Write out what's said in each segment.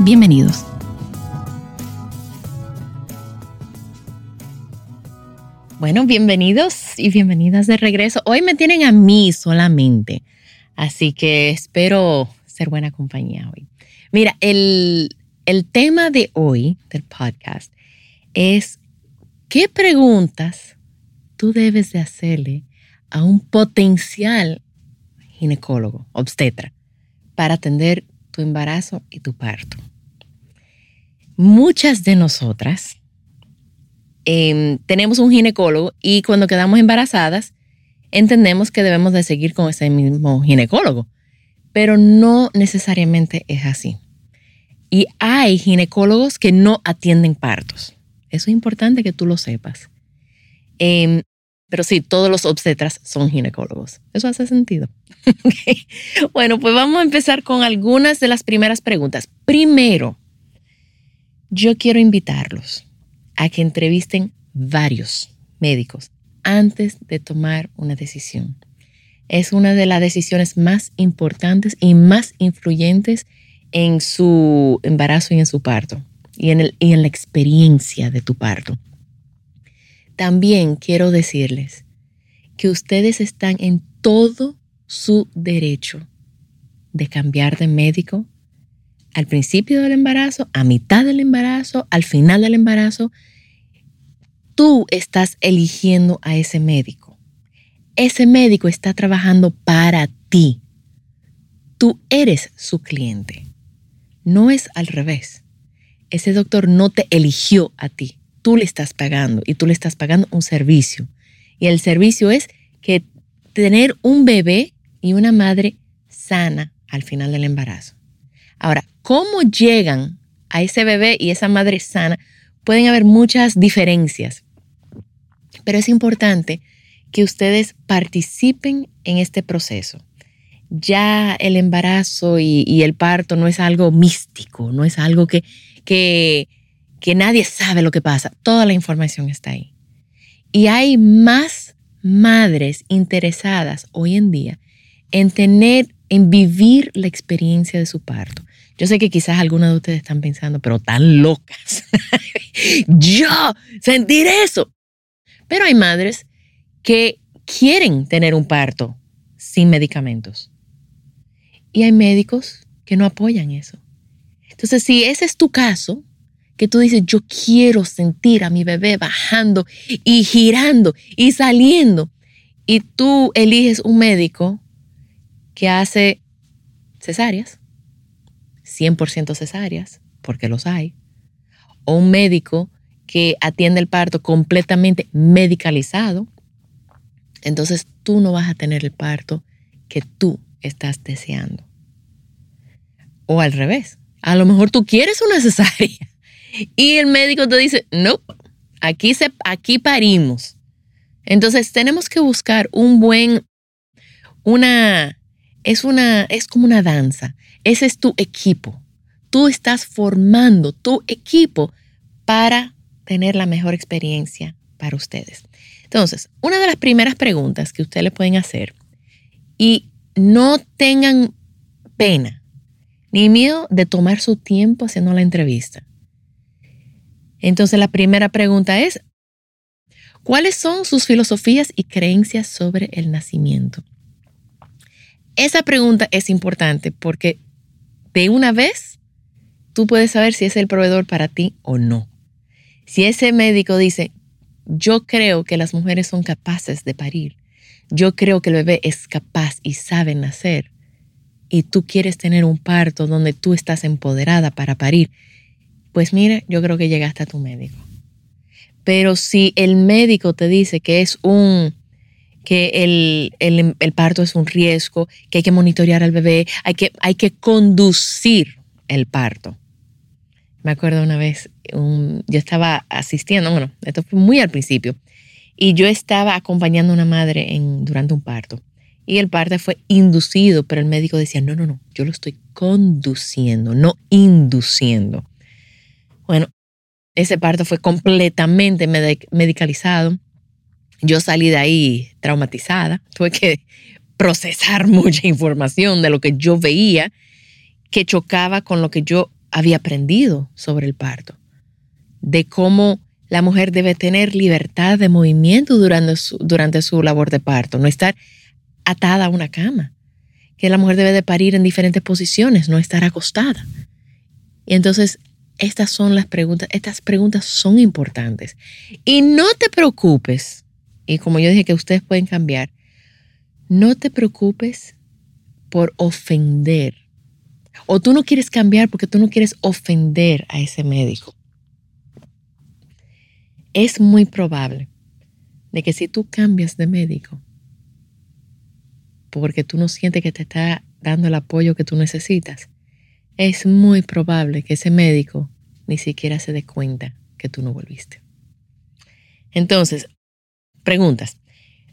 Bienvenidos. Bueno, bienvenidos y bienvenidas de regreso. Hoy me tienen a mí solamente, así que espero ser buena compañía hoy. Mira, el, el tema de hoy del podcast es qué preguntas tú debes de hacerle a un potencial ginecólogo, obstetra, para atender tu embarazo y tu parto. Muchas de nosotras Em, tenemos un ginecólogo y cuando quedamos embarazadas entendemos que debemos de seguir con ese mismo ginecólogo, pero no necesariamente es así. Y hay ginecólogos que no atienden partos. Eso es importante que tú lo sepas. Em, pero sí, todos los obstetras son ginecólogos. Eso hace sentido. Bueno, pues vamos a empezar con algunas de las primeras preguntas. Primero, yo quiero invitarlos a que entrevisten varios médicos antes de tomar una decisión. Es una de las decisiones más importantes y más influyentes en su embarazo y en su parto y en, el, y en la experiencia de tu parto. También quiero decirles que ustedes están en todo su derecho de cambiar de médico al principio del embarazo, a mitad del embarazo, al final del embarazo. Tú estás eligiendo a ese médico. Ese médico está trabajando para ti. Tú eres su cliente. No es al revés. Ese doctor no te eligió a ti. Tú le estás pagando y tú le estás pagando un servicio. Y el servicio es que tener un bebé y una madre sana al final del embarazo. Ahora, ¿cómo llegan a ese bebé y esa madre sana? Pueden haber muchas diferencias, pero es importante que ustedes participen en este proceso. Ya el embarazo y, el parto no es algo místico, no es algo que, que, que nadie sabe lo que pasa. Toda la información está ahí. Y hay más madres interesadas hoy en día en tener en vivir la experiencia de su parto. Yo sé que quizás algunos de ustedes están pensando, pero tan locas. Yo sentir eso. Pero hay madres que quieren tener un parto sin medicamentos. Y hay médicos que no apoyan eso. Entonces, si ese es tu caso, que tú dices, yo quiero sentir a mi bebé bajando y girando y saliendo, y tú eliges un médico que hace cesáreas, 100% cesáreas, porque los hay, o un médico que atiende el parto completamente medicalizado, entonces tú no vas a tener el parto que tú estás deseando. O al revés, a lo mejor tú quieres una cesárea y el médico te dice, no, aquí, se, aquí parimos. Entonces tenemos que buscar un buen, una, es una, es como una danza. Ese es tu equipo. Tú estás formando tu equipo para tener la mejor experiencia para ustedes. Entonces, una de las primeras preguntas que ustedes le pueden hacer y no tengan pena ni miedo de tomar su tiempo haciendo la entrevista. Entonces, la primera pregunta es, ¿cuáles son sus filosofías y creencias sobre el nacimiento? Esa pregunta es importante porque de una vez tú puedes saber si es el proveedor para ti o no. Si ese médico dice, yo creo que las mujeres son capaces de parir, yo creo que el bebé es capaz y sabe nacer, y tú quieres tener un parto donde tú estás empoderada para parir, pues mira, yo creo que llegaste a tu médico. Pero si el médico te dice que es un que el, parto es un riesgo, que hay que monitorear al bebé, hay que, hay que conducir el parto. Me acuerdo una vez, yo estaba asistiendo, bueno, esto fue muy al principio, y yo estaba acompañando a una madre en, durante un parto. Y el parto fue inducido, pero el médico decía, no, no, no, yo lo estoy conduciendo, no induciendo. Bueno, ese parto fue completamente medicalizado. Yo salí de ahí traumatizada. Tuve que procesar mucha información de lo que yo veía que chocaba con lo que yo había aprendido sobre el parto. De cómo la mujer debe tener libertad de movimiento durante su, durante su labor de parto, no estar atada a una cama. Que la mujer debe de parir en diferentes posiciones, no estar acostada. Y entonces estas son las preguntas, estas preguntas son importantes. Y no te preocupes, y como yo dije que ustedes pueden cambiar, no te preocupes por ofender. O tú no quieres cambiar porque tú no quieres ofender a ese médico. Es muy probable de que si tú cambias de médico, porque tú no sientes que te está dando el apoyo que tú necesitas, es muy probable que ese médico ni siquiera se dé cuenta que tú no volviste. Entonces, preguntas.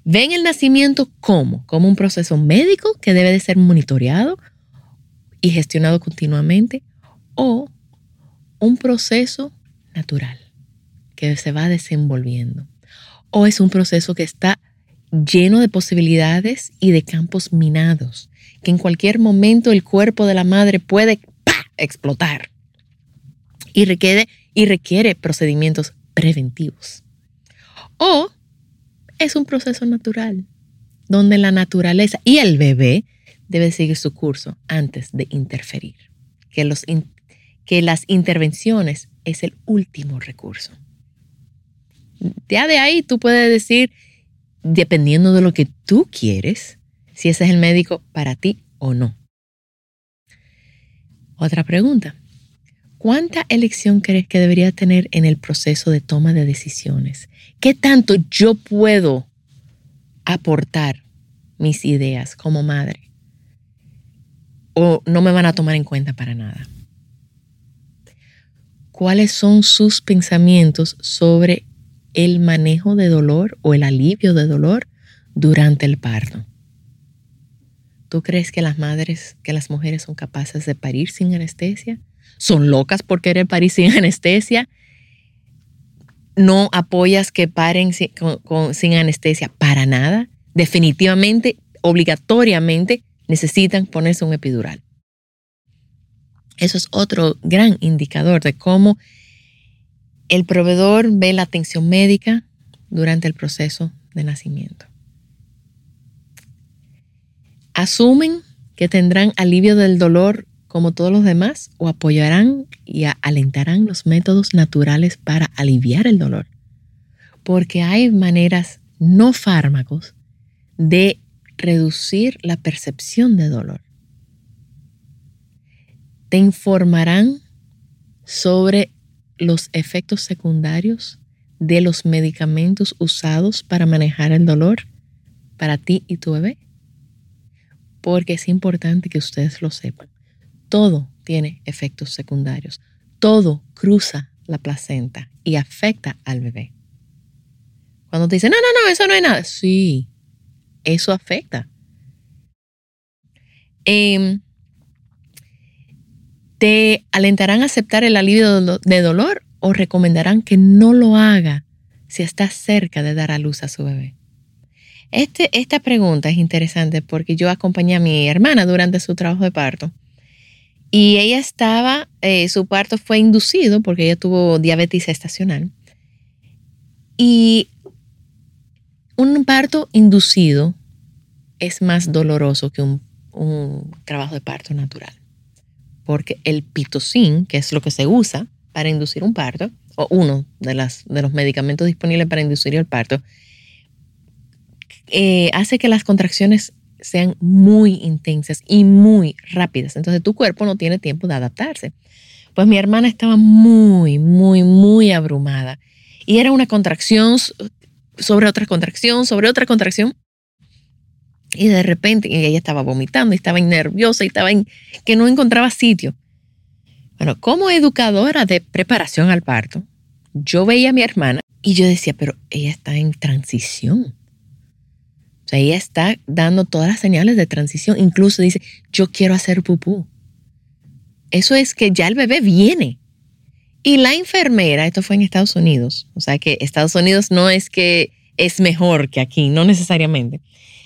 ¿Ven el nacimiento como? Como un proceso médico que debe de ser monitoreado y gestionado continuamente o un proceso natural que se va desenvolviendo o es un proceso que está lleno de posibilidades y de campos minados, que en cualquier momento el cuerpo de la madre puede explotar y requiere, y requiere procedimientos preventivos. O es un proceso natural, donde la naturaleza y el bebé debe seguir su curso antes de interferir, que, los, que las intervenciones es el último recurso. Ya de ahí tú puedes decir, dependiendo de lo que tú quieres, si ese es el médico para ti o no. Otra pregunta. ¿Cuánta elección crees que debería tener en el proceso de toma de decisiones? ¿Qué tanto yo puedo aportar mis ideas como madre? ¿O no me van a tomar en cuenta para nada? ¿Cuáles son sus pensamientos sobre el manejo de dolor o el alivio de dolor durante el parto? ¿Tú crees que las madres, que las mujeres son capaces de parir sin anestesia? ¿Son locas por querer parir sin anestesia? ¿No apoyas que paren sin, sin anestesia para nada? Definitivamente, obligatoriamente, necesitan ponerse un epidural. Eso es otro gran indicador de cómo el proveedor ve la atención médica durante el proceso de nacimiento asumen que tendrán alivio del dolor como todos los demás o apoyarán y alentarán los métodos naturales para aliviar el dolor. Porque hay maneras no fármacos de reducir la percepción de dolor. Te informarán sobre los efectos secundarios de los medicamentos usados para manejar el dolor para ti y tu bebé porque es importante que ustedes lo sepan. Todo tiene efectos secundarios. Todo cruza la placenta y afecta al bebé. Cuando te dicen, no, no, no, eso no es nada. Sí, eso afecta. Em, ¿Te alentarán a aceptar el alivio de dolor o recomendarán que no lo haga si está cerca de dar a luz a su bebé? Este, esta pregunta es interesante porque yo acompañé a mi hermana durante su trabajo de parto. Y ella estaba, eh, su parto fue inducido porque ella tuvo diabetes estacional. Y un parto inducido es más doloroso que un, un trabajo de parto natural. porque el pitocin, que es lo que se usa para inducir un parto, o uno de, las, de los medicamentos disponibles para inducir el parto, eh, hace que las contracciones sean muy intensas y muy rápidas. Entonces tu cuerpo no tiene tiempo de adaptarse. Pues mi hermana estaba muy, muy, muy abrumada. Y era una contracción sobre otra contracción, sobre otra contracción. Y de repente ella estaba vomitando, y estaba nerviosa y estaba en, que no encontraba sitio. Bueno, como educadora de preparación al parto, yo veía a mi hermana y yo decía, pero ella está en transición. Sea, ella está dando todas las señales de transición. Incluso dice, yo quiero hacer pupú. Eso es que ya el bebé viene. Y la enfermera, esto fue en Estados Unidos, o sea que Estados Unidos no es que es mejor que aquí, no necesariamente.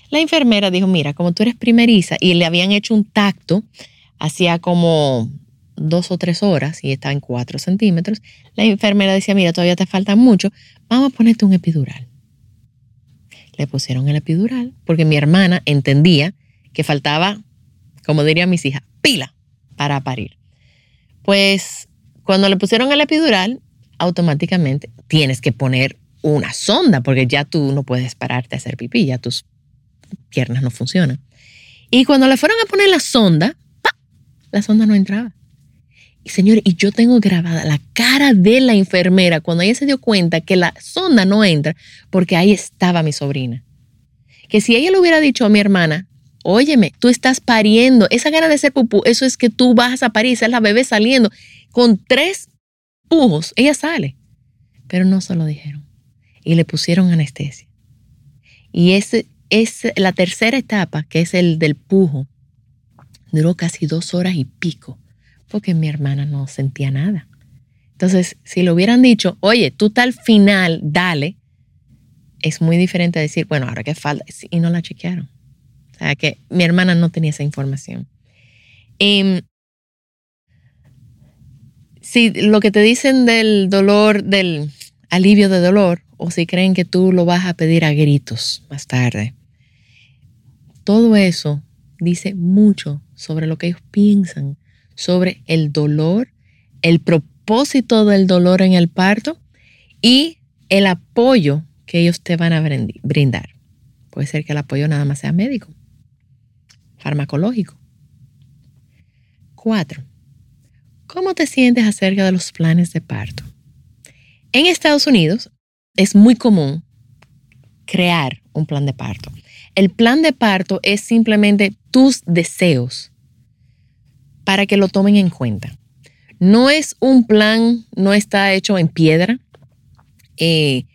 La enfermera dijo, mira, como tú eres primeriza y le habían hecho un tacto hacía como dos o tres horas y está en cuatro centímetros, la enfermera decía, mira, todavía te falta mucho, vamos a ponerte un epidural. Le pusieron el epidural porque mi hermana entendía que faltaba, como dirían mis hijas, pila para parir. Pues cuando le pusieron el epidural, automáticamente tienes que poner una sonda porque ya tú no puedes pararte a hacer pipí, ya tus piernas no funcionan. Y cuando le fueron a poner la sonda, la sonda no entraba. Y señor, y yo tengo grabada la cara de la enfermera cuando ella se dio cuenta que la sonda no entra porque ahí estaba mi sobrina. Que si ella le hubiera dicho a mi hermana, óyeme, tú estás pariendo, esa gana de ser pupú, eso es que tú vas a parir, es la bebé saliendo. Con tres pujos, ella sale. Pero no se lo dijeron. Y le pusieron anestesia. Y ese es la tercera etapa, que es el del pujo. Duró casi dos horas y pico, porque mi hermana no sentía nada. Entonces, si le hubieran dicho, oye, tú tal final, dale, es muy diferente a decir, bueno, ahora que falta, y no la chequearon. O sea, que mi hermana no tenía esa información. Em, si lo que te dicen del dolor, del alivio de dolor, o si creen que tú lo vas a pedir a gritos más tarde, todo eso dice mucho sobre lo que ellos piensan, sobre el dolor, el propósito del dolor en el parto y el apoyo que ellos te van a brindar. Puede ser que el apoyo nada más sea médico farmacológico. Cuatro, ¿cómo te sientes acerca de los planes de parto? En Estados Unidos es muy común crear un plan de parto. El plan de parto es simplemente tus deseos para que lo tomen en cuenta. No es un plan, no está hecho en piedra. Eh,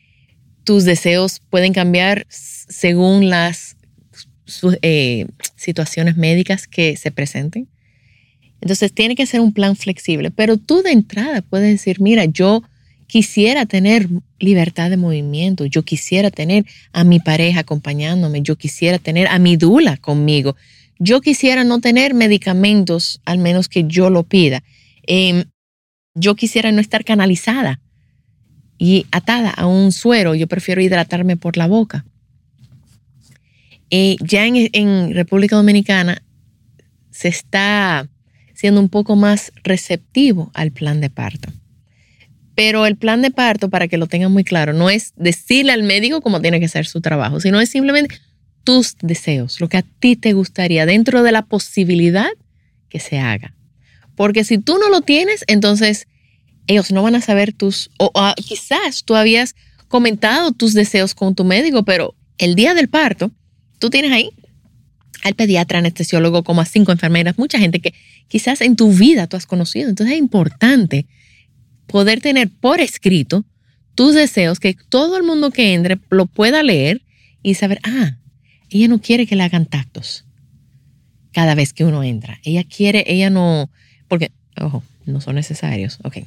tus deseos pueden cambiar según las eh, situaciones médicas que se presenten. Entonces tiene que ser un plan flexible, pero tú de entrada puedes decir, mira, yo quisiera tener libertad de movimiento, yo quisiera tener a mi pareja acompañándome, yo quisiera tener a mi dula conmigo, yo quisiera no tener medicamentos, al menos que yo lo pida. Em, yo quisiera no estar canalizada y atada a un suero, yo prefiero hidratarme por la boca. Eh, ya en, República Dominicana se está siendo un poco más receptivo al plan de parto. Pero el plan de parto, para que lo tengan muy claro, no es decirle al médico cómo tiene que ser su trabajo, sino es simplemente tus deseos, lo que a ti te gustaría dentro de la posibilidad que se haga. Porque si tú no lo tienes, entonces ellos no van a saber tus, o, o quizás tú habías comentado tus deseos con tu médico, pero el día del parto, tú tienes ahí al pediatra, anestesiólogo, como a cinco enfermeras, mucha gente que quizás en tu vida tú has conocido. Entonces es importante poder tener por escrito tus deseos, que todo el mundo que entre lo pueda leer y saber, ah, ella no quiere que le hagan tactos cada vez que uno entra. Ella quiere, ella no, porque, ojo, no son necesarios, ok.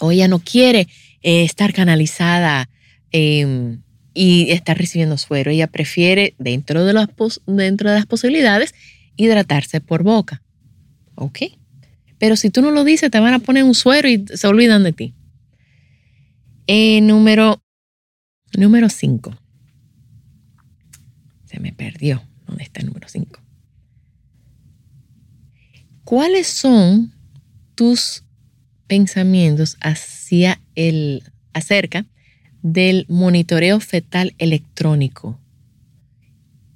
O ella no quiere eh, estar canalizada eh, y está recibiendo suero. Ella prefiere, dentro de, las dentro de las posibilidades, hidratarse por boca. ¿Ok? Pero si tú no lo dices, te van a poner un suero y se olvidan de ti. Eh, número número 5. Me perdió. ¿Dónde está el número 5? ¿Cuáles son tus pensamientos hacia el, acerca del monitoreo fetal electrónico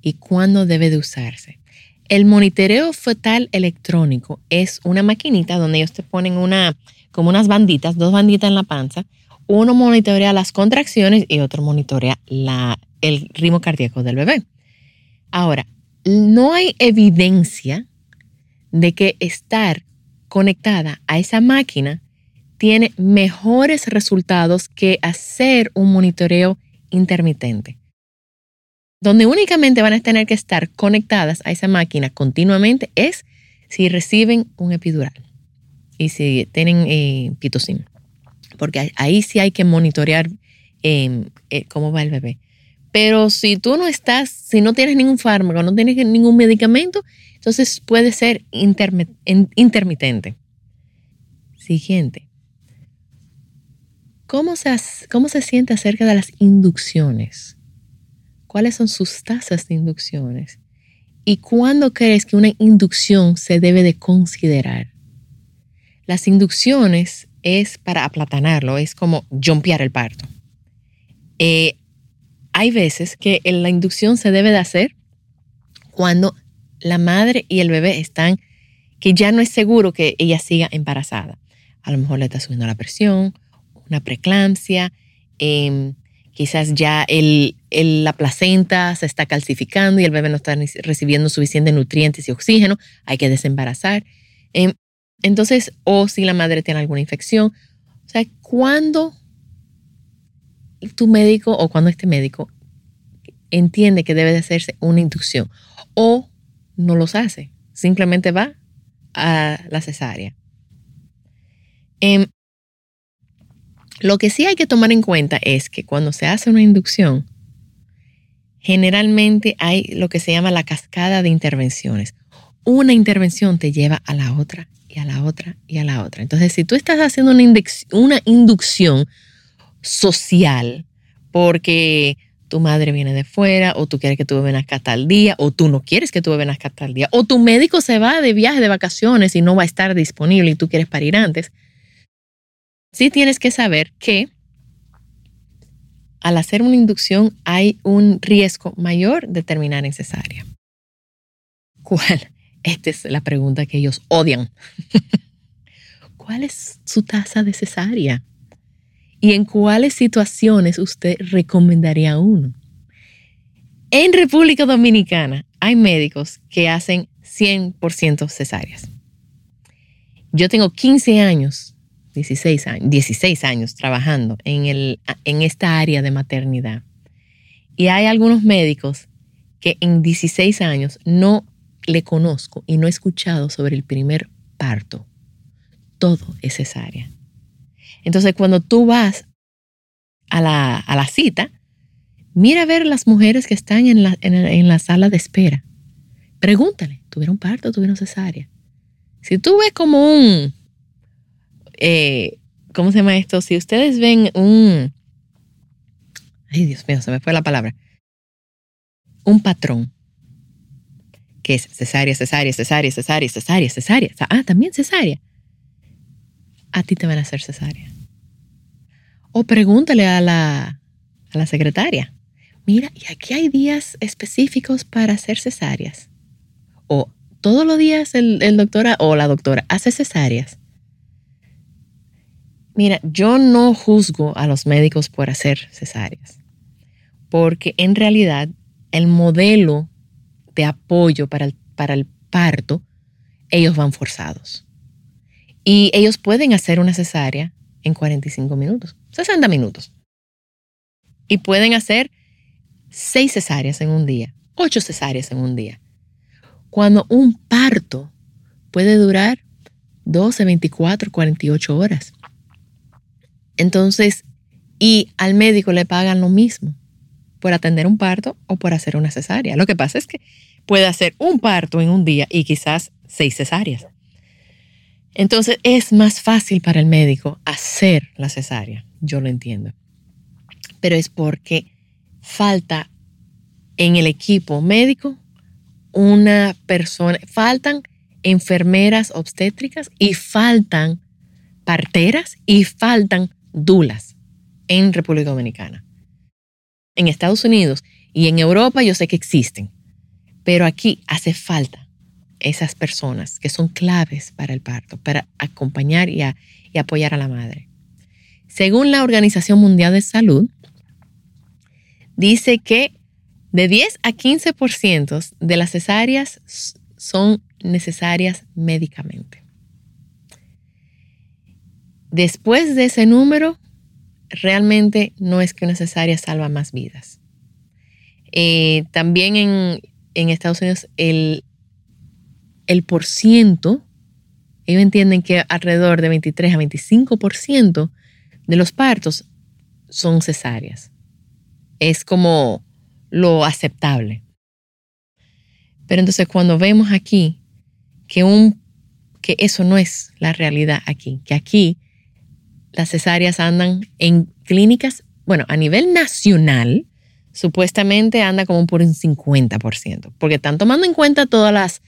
y cuándo debe de usarse? El monitoreo fetal electrónico es una maquinita donde ellos te ponen una, como unas banditas, dos banditas en la panza. Uno monitorea las contracciones y otro monitorea la, el ritmo cardíaco del bebé. Ahora, no hay evidencia de que estar conectada a esa máquina tiene mejores resultados que hacer un monitoreo intermitente, donde únicamente van a tener que estar conectadas a esa máquina continuamente es si reciben un epidural y si tienen eh, porque ahí sí hay que monitorear em, eh, cómo va el bebé. Pero si tú no estás, si no tienes ningún fármaco, no tienes ningún medicamento, entonces puede ser intermitente. Siguiente. ¿Cómo se, ¿Cómo se siente acerca de las inducciones? ¿Cuáles son sus tasas de inducciones? ¿Y cuándo crees que una inducción se debe de considerar? Las inducciones es para aplatanarlo, es como jumpear el parto. Eh, hay veces que la inducción se debe de hacer cuando la madre y el bebé están, que ya no es seguro que ella siga embarazada. A lo mejor le está subiendo la presión, una preeclampsia, em, quizás ya la placenta se está calcificando y el bebé no está recibiendo suficiente nutrientes y oxígeno, hay que desembarazar. Em, entonces, o si la madre tiene alguna infección. O sea, cuando tu médico o cuando este médico entiende que debe de hacerse una inducción o no los hace, simplemente va a la cesárea. Em, lo que sí hay que tomar en cuenta es que cuando se hace una inducción, generalmente hay lo que se llama la cascada de intervenciones. Una intervención te lleva a la otra y a la otra y a la otra. Entonces, si tú estás haciendo una inducción social porque tu madre viene de fuera, o tú quieres que tu bebé nazca tal día, o tú no quieres que tu bebé nazca tal día, o tu médico se va de viaje de vacaciones y no va a estar disponible y tú quieres parir antes. Sí tienes que saber que al hacer una inducción hay un riesgo mayor de terminar en cesárea. ¿Cuál? Esta es la pregunta que ellos odian. ¿Cuál es su tasa de cesárea? Y en cuáles situaciones usted recomendaría uno. En República Dominicana hay médicos que hacen 100% cesáreas. Yo tengo 15 años, 16 años, 16 años trabajando en, el, en esta área de maternidad. Y hay algunos médicos que en 16 años no le conozco y no he escuchado sobre el primer parto. Todo es cesárea. Entonces, cuando tú vas a la, cita, mira a ver las mujeres que están en la, sala de espera. Pregúntale, ¿tuvieron parto o tuvieron cesárea? Si tú ves como un, eh, ¿cómo se llama esto? Si ustedes ven un, ay Dios mío, se me fue la palabra, un patrón, que es cesárea, cesárea, cesárea, cesárea, cesárea, cesárea, ah, también cesárea a ti te van a hacer cesárea. O pregúntale a la, a la secretaria, mira, y aquí hay días específicos para hacer cesáreas. O todos los días el, el doctor o la doctora hace cesáreas. Mira, yo no juzgo a los médicos por hacer cesáreas, porque en realidad el modelo de apoyo para el, para el parto, ellos van forzados. Y ellos pueden hacer una cesárea en 45 minutos, 60 minutos. Y pueden hacer seis cesáreas en un día, ocho cesáreas en un día. Cuando un parto puede durar 12, 24, 48 horas. Entonces, y al médico le pagan lo mismo por atender un parto o por hacer una cesárea. Lo que pasa es que puede hacer un parto en un día y quizás seis cesáreas. Entonces es más fácil para el médico hacer la cesárea, yo lo entiendo. Pero es porque falta en el equipo médico una persona, faltan enfermeras obstétricas y faltan parteras y faltan dulas en República Dominicana. En Estados Unidos y en Europa yo sé que existen, pero aquí hace falta esas personas que son claves para el parto, para acompañar y, apoyar a la madre. Según la Organización Mundial de Salud, dice que de 10 a 15% de las cesáreas son necesarias médicamente. Después de ese número, realmente no es que una cesárea salva más vidas. Eh, también en, en, Estados Unidos el, el por ciento, ellos entienden que alrededor de 23 a 25% de los partos son cesáreas. Es como lo aceptable. Pero entonces cuando vemos aquí que, un, que eso no es la realidad aquí, que aquí las cesáreas andan en clínicas, bueno, a nivel nacional, supuestamente anda como por un 50%, porque están tomando en cuenta todas las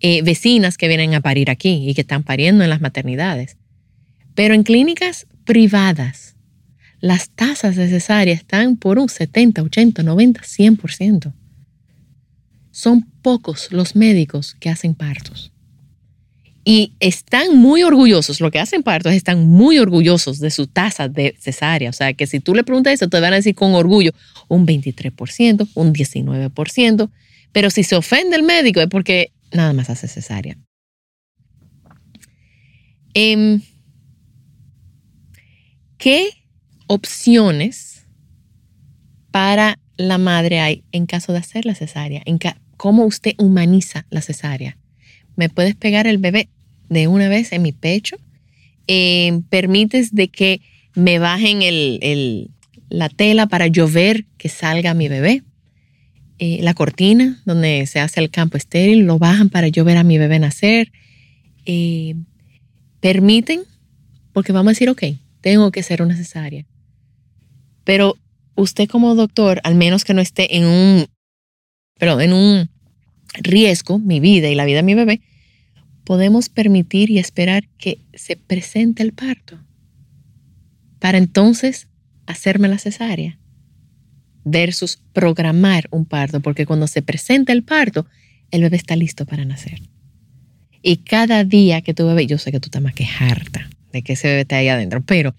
eh, vecinas que vienen a parir aquí y que están pariendo en las maternidades. Pero en clínicas privadas, las tasas de cesárea están por un 70, 80, 90, 100%. Son pocos los médicos que hacen partos. Y están muy orgullosos, lo que hacen partos están muy orgullosos de su tasa de cesárea. O sea, que si tú le preguntas eso, te van a decir con orgullo un 23%, un 19%. Pero si se ofende el médico es porque nada más hace cesárea. Em, ¿Qué opciones para la madre hay en caso de hacer la cesárea? ¿En ¿Cómo usted humaniza la cesárea? ¿Me puedes pegar el bebé de una vez en mi pecho? Em, ¿Permites de que me bajen la tela para yo ver que salga mi bebé? Eh, la cortina donde se hace el campo estéril, lo bajan para yo ver a mi bebé nacer. Eh, permiten, porque vamos a decir, ok, tengo que ser una cesárea. Pero usted como doctor, al menos que no esté en un, pero en un riesgo, mi vida y la vida de mi bebé, podemos permitir y esperar que se presente el parto para entonces hacerme la cesárea versus programar un parto, porque cuando se presenta el parto, el bebé está listo para nacer. Y cada día que tu bebé, yo sé que tú estás más que harta de que ese bebé esté ahí adentro, pero,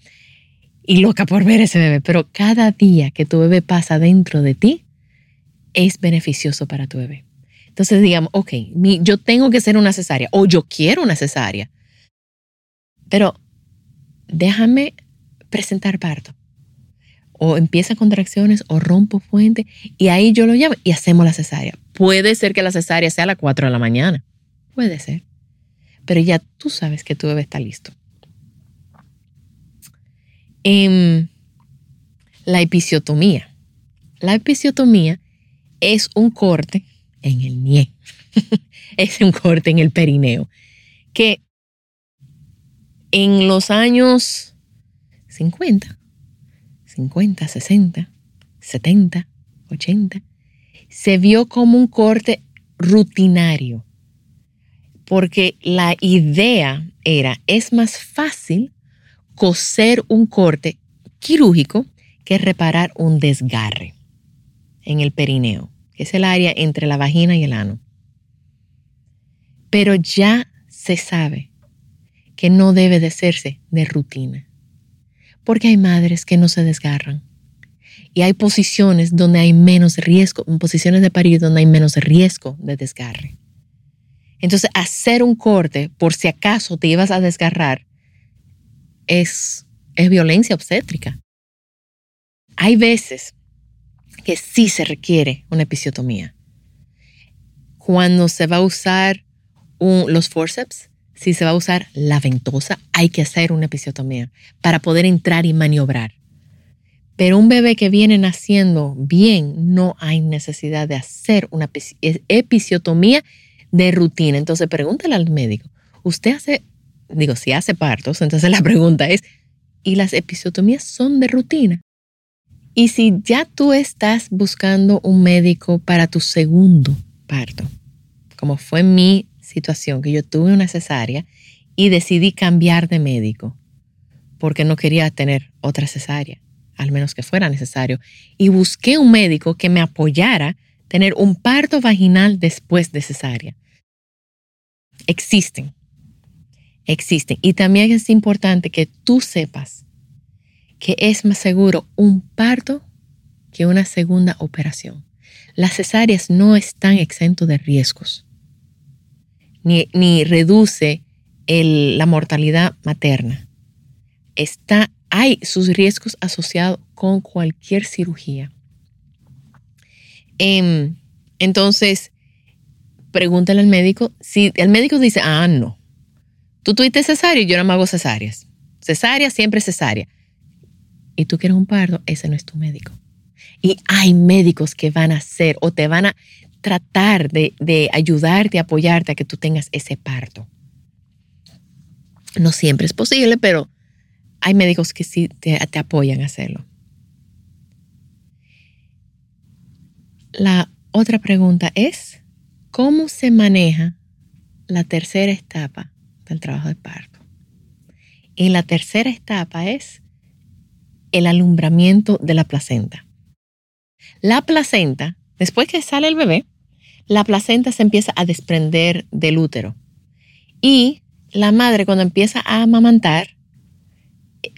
y loca por ver ese bebé, pero cada día que tu bebé pasa dentro de ti es beneficioso para tu bebé. Entonces digamos, ok, yo tengo que ser una cesárea o yo quiero una cesárea, pero déjame presentar parto o empieza contracciones o rompo fuente y ahí yo lo llamo y hacemos la cesárea. Puede ser que la cesárea sea a las 4 de la mañana, puede ser, pero ya tú sabes que tu bebé está listo. En la episiotomía. La episiotomía es un corte en el nie, es un corte en el perineo, que en los años 50 50, 60, 70, 80, se vio como un corte rutinario, porque la idea era, es más fácil coser un corte quirúrgico que reparar un desgarre en el perineo, que es el área entre la vagina y el ano. Pero ya se sabe que no debe de hacerse de rutina porque hay madres que no se desgarran. Y hay posiciones donde hay menos riesgo, posiciones de parir donde hay menos riesgo de desgarre. Entonces, hacer un corte por si acaso te ibas a desgarrar es, es violencia obstétrica. Hay veces que sí se requiere una episiotomía. Cuando se va a usar los forceps, si se va a usar la ventosa, hay que hacer una episiotomía para poder entrar y maniobrar. Pero un bebé que viene naciendo bien, no hay necesidad de hacer una episiotomía de rutina. Entonces pregúntale al médico, usted hace, digo, si hace partos, entonces la pregunta es, ¿y las episiotomías son de rutina? Y si ya tú estás buscando un médico para tu segundo parto, como fue mi situación que yo tuve una cesárea y decidí cambiar de médico porque no quería tener otra cesárea, al menos que fuera necesario. Y busqué un médico que me apoyara tener un parto vaginal después de cesárea. Existen, existen. Y también es importante que tú sepas que es más seguro un parto que una segunda operación. Las cesáreas no están exentos de riesgos, ni, ni reduce la mortalidad materna. Está, hay sus riesgos asociados con cualquier cirugía. Em, entonces, pregúntale al médico. Si el médico dice, ah, no, tú tuviste cesárea y yo no me hago cesáreas. Cesárea, siempre cesárea. Y tú quieres un parto, ese no es tu médico. Y hay médicos que van a hacer o te van a tratar de, de ayudarte, apoyarte a que tú tengas ese parto. No siempre es posible, pero hay médicos que sí te, te apoyan a hacerlo. La otra pregunta es, ¿cómo se maneja la tercera etapa del trabajo de parto? Y la tercera etapa es el alumbramiento de la placenta. La placenta, después que sale el bebé, la placenta se empieza a desprender del útero. Y la madre cuando empieza a amamantar,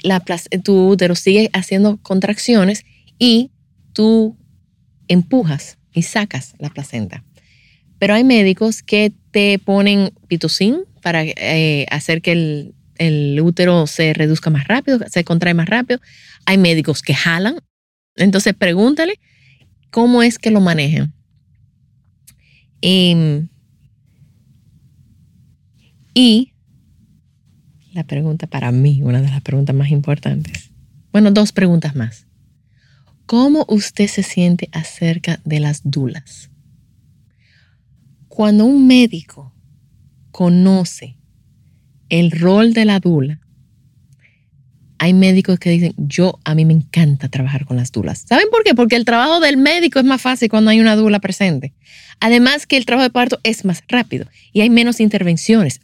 la, tu útero sigue haciendo contracciones y tú empujas y sacas la placenta. Pero hay médicos que te ponen pitocin para eh, hacer que el, el útero se reduzca más rápido, se contrae más rápido. Hay médicos que jalan. Entonces pregúntale cómo es que lo manejan. Em, y la pregunta para mí, una de las preguntas más importantes. Bueno, dos preguntas más. ¿Cómo usted se siente acerca de las dulas? Cuando un médico conoce el rol de la dula, hay médicos que dicen, yo a mí me encanta trabajar con las dulas. ¿Saben por qué? Porque el trabajo del médico es más fácil cuando hay una dula presente. Además que el trabajo de parto es más rápido y hay menos intervenciones.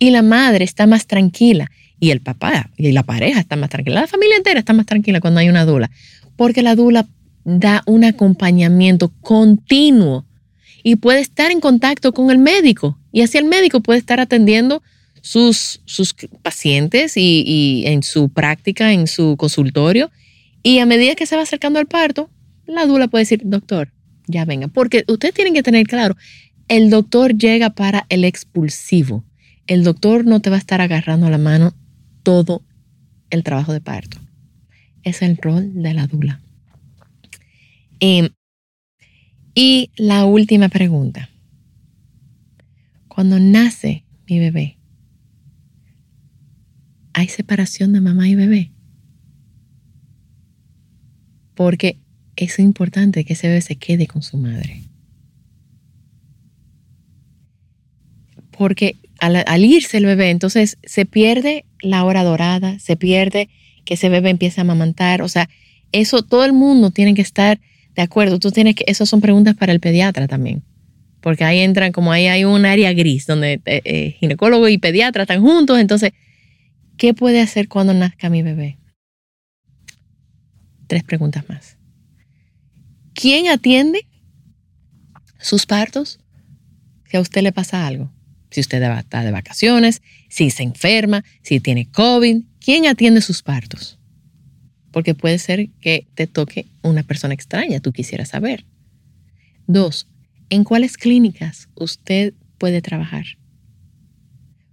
Y la madre está más tranquila y el papá y la pareja está más tranquila. La familia entera está más tranquila cuando hay una dula porque la dula da un acompañamiento continuo y puede estar en contacto con el médico y así el médico puede estar atendiendo sus, sus pacientes y, en su práctica, en su consultorio. Y a medida que se va acercando al parto, la dula puede decir, doctor, ya venga, porque ustedes tienen que tener claro, el doctor llega para el expulsivo. El doctor no te va a estar agarrando la mano todo el trabajo de parto es el rol de la dula. Em, y la última pregunta. Cuando nace mi bebé, ¿hay separación de mamá y bebé? Porque es importante que ese bebé se quede con su madre. Porque al, irse el bebé, entonces se pierde la hora dorada, se pierde que ese bebé empiece a amamantar. O sea, eso todo el mundo tiene que estar de acuerdo. Tú tienes que, esas son preguntas para el pediatra también. Porque ahí entran, como ahí hay un área gris donde eh, eh, ginecólogo y pediatra están juntos. Entonces, ¿qué puede hacer cuando nazca mi bebé? Tres preguntas más. ¿Quién atiende sus partos si a usted le pasa algo? Si usted está de vacaciones, si se enferma, si tiene COVID, ¿Quién atiende sus partos? Porque puede ser que te toque una persona extraña, tú quisieras saber. Dos, ¿en cuáles clínicas usted puede trabajar?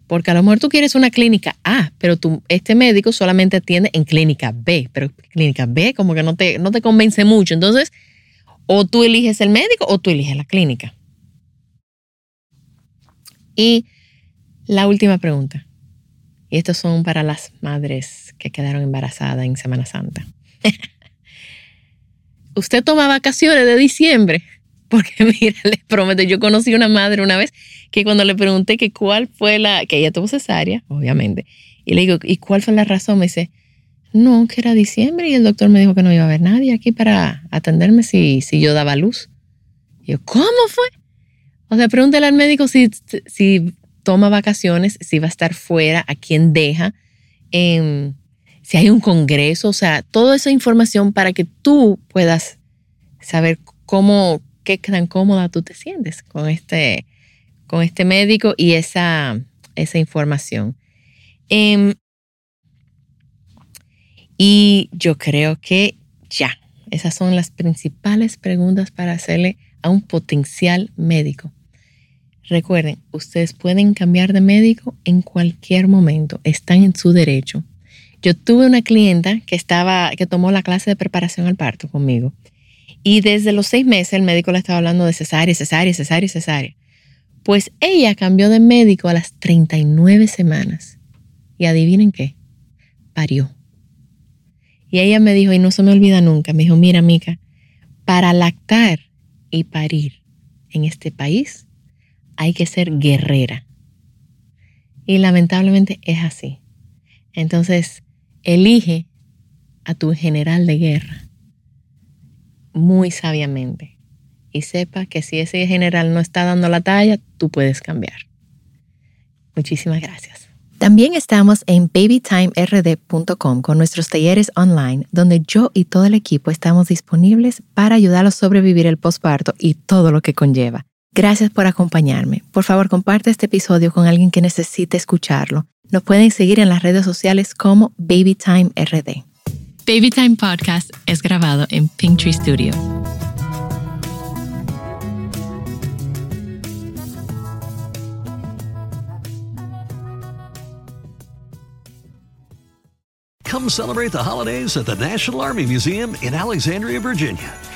Porque a lo mejor tú quieres una clínica A, pero tú, este médico solamente atiende en clínica B, pero clínica B como que no te, no te convence mucho. Entonces, o tú eliges el médico o tú eliges la clínica. Y la última pregunta. Y estos son para las madres que quedaron embarazadas en Semana Santa. Usted toma vacaciones de diciembre. Porque mira, les prometo, yo conocí una madre una vez que cuando le pregunté que cuál fue la, que ella tuvo cesárea, obviamente, y le digo, ¿y cuál fue la razón? Me dice, no, que era diciembre y el doctor me dijo que no iba a haber nadie aquí para atenderme si, si yo daba luz. Y yo, ¿cómo fue? O sea, pregúntale al médico si, si toma vacaciones, si va a estar fuera, a quién deja, em, si hay un congreso, o sea, toda esa información para que tú puedas saber cómo, qué tan cómoda tú te sientes con este, con este médico y esa, esa información. Em, y yo creo que ya, esas son las principales preguntas para hacerle a un potencial médico. Recuerden, ustedes pueden cambiar de médico en cualquier momento, están en su derecho. Yo tuve una clienta que estaba, que tomó la clase de preparación al parto conmigo. Y desde los seis meses el médico le estaba hablando de cesárea, cesárea, cesárea, cesárea. Pues ella cambió de médico a las 39 semanas. Y adivinen qué, parió. Y ella me dijo, y no se me olvida nunca, me dijo, mira, Mica, para lactar y parir en este país hay que ser guerrera. Y lamentablemente es así. Entonces, elige a tu general de guerra muy sabiamente y sepa que si ese general no está dando la talla, tú puedes cambiar. Muchísimas gracias. También estamos en babytimerd.com con nuestros talleres online, donde yo y todo el equipo estamos disponibles para ayudarlos a sobrevivir el posparto y todo lo que conlleva. Gracias por acompañarme. Por favor, comparte este episodio con alguien que necesite escucharlo. Nos pueden seguir en las redes sociales como BabyTimeRD. Babytime Podcast es grabado en Pinktree Studio. Come celebrate the holidays at the National Army Museum in Alexandria, Virginia.